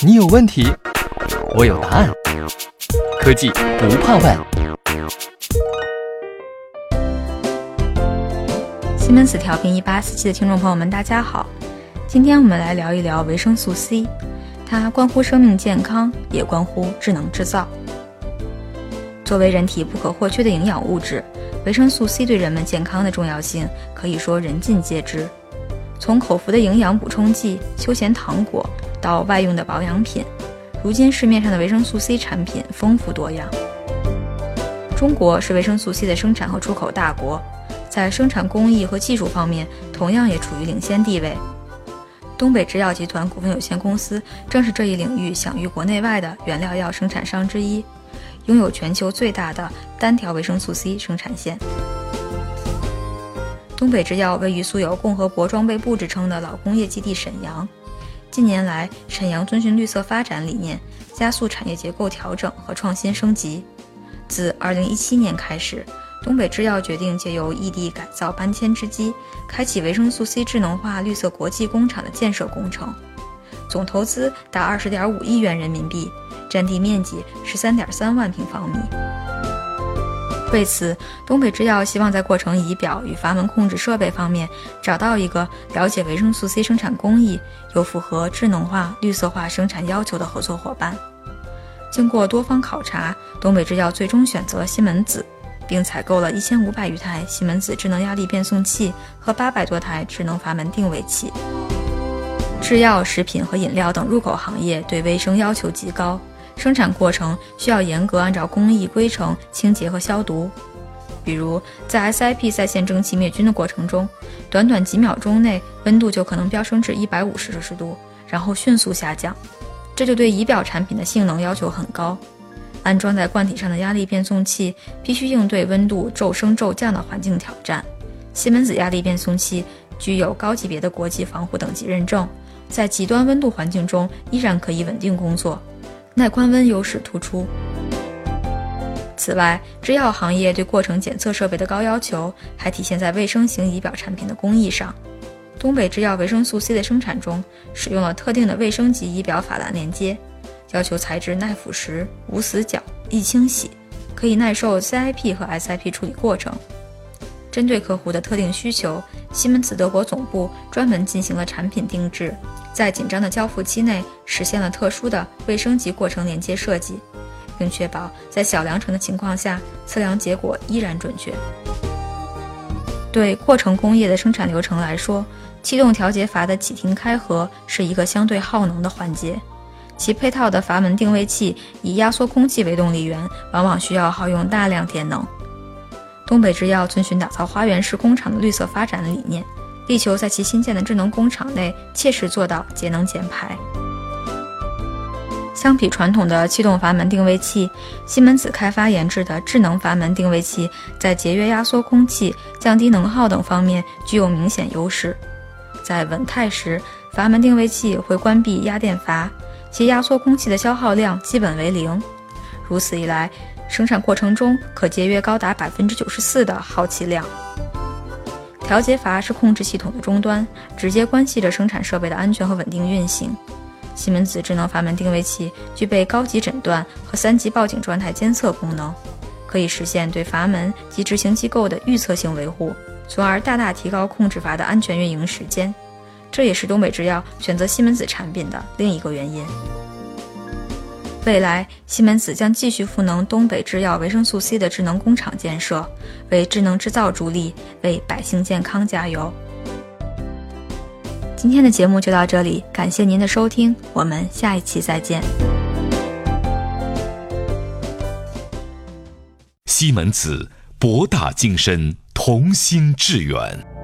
你有问题，我有答案。科技不怕问。西门子调频一八四七的听众朋友们，大家好。今天我们来聊一聊维生素 C，它关乎生命健康，也关乎智能制造。作为人体不可或缺的营养物质，维生素 C 对人们健康的重要性可以说人尽皆知。从口服的营养补充剂、休闲糖果到外用的保养品，如今市面上的维生素 C 产品丰富多样。中国是维生素 C 的生产和出口大国，在生产工艺和技术方面同样也处于领先地位。东北制药集团股份有限公司正是这一领域享誉国内外的原料药生产商之一。拥有全球最大的单条维生素 C 生产线。东北制药位于素有“共和国装备部”之称的老工业基地沈阳。近年来，沈阳遵循绿色发展理念，加速产业结构调整和创新升级。自2017年开始，东北制药决定借由异地改造搬迁之机，开启维生素 C 智能化绿色国际工厂的建设工程，总投资达20.5亿元人民币。占地面积十三点三万平方米。为此，东北制药希望在过程仪表与阀门控制设备方面找到一个了解维生素 C 生产工艺又符合智能化、绿色化生产要求的合作伙伴。经过多方考察，东北制药最终选择西门子，并采购了一千五百余台西门子智能压力变送器和八百多台智能阀门定位器。制药、食品和饮料等入口行业对卫生要求极高。生产过程需要严格按照工艺规程清洁和消毒，比如在 SIP 在线蒸汽灭菌的过程中，短短几秒钟内温度就可能飙升至一百五十摄氏度，然后迅速下降，这就对仪表产品的性能要求很高。安装在罐体上的压力变送器必须应对温度骤升骤降的环境挑战。西门子压力变送器具有高级别的国际防护等级认证，在极端温度环境中依然可以稳定工作。耐宽温优势突出。此外，制药行业对过程检测设备的高要求，还体现在卫生型仪表产品的工艺上。东北制药维生素 C 的生产中，使用了特定的卫生级仪表法兰连接，要求材质耐腐蚀、无死角、易清洗，可以耐受 CIP 和 SIP 处理过程。针对客户的特定需求，西门子德国总部专门进行了产品定制，在紧张的交付期内实现了特殊的卫生级过程连接设计，并确保在小量程的情况下测量结果依然准确。对过程工业的生产流程来说，气动调节阀的启停开合是一个相对耗能的环节，其配套的阀门定位器以压缩空气为动力源，往往需要耗用大量电能。东北制药遵循打造花园式工厂的绿色发展的理念，力求在其新建的智能工厂内切实做到节能减排。相比传统的气动阀门定位器，西门子开发研制的智能阀门定位器在节约压缩空气、降低能耗等方面具有明显优势。在稳态时，阀门定位器会关闭压电阀，其压缩空气的消耗量基本为零。如此一来，生产过程中可节约高达百分之九十四的耗气量。调节阀是控制系统的终端，直接关系着生产设备的安全和稳定运行。西门子智能阀门定位器具备高级诊断和三级报警状态监测功能，可以实现对阀门及执行机构的预测性维护，从而大大提高控制阀的安全运营时间。这也是东北制药选择西门子产品的另一个原因。未来，西门子将继续赋能东北制药维生素 C 的智能工厂建设，为智能制造助力，为百姓健康加油。今天的节目就到这里，感谢您的收听，我们下一期再见。西门子，博大精深，同心致远。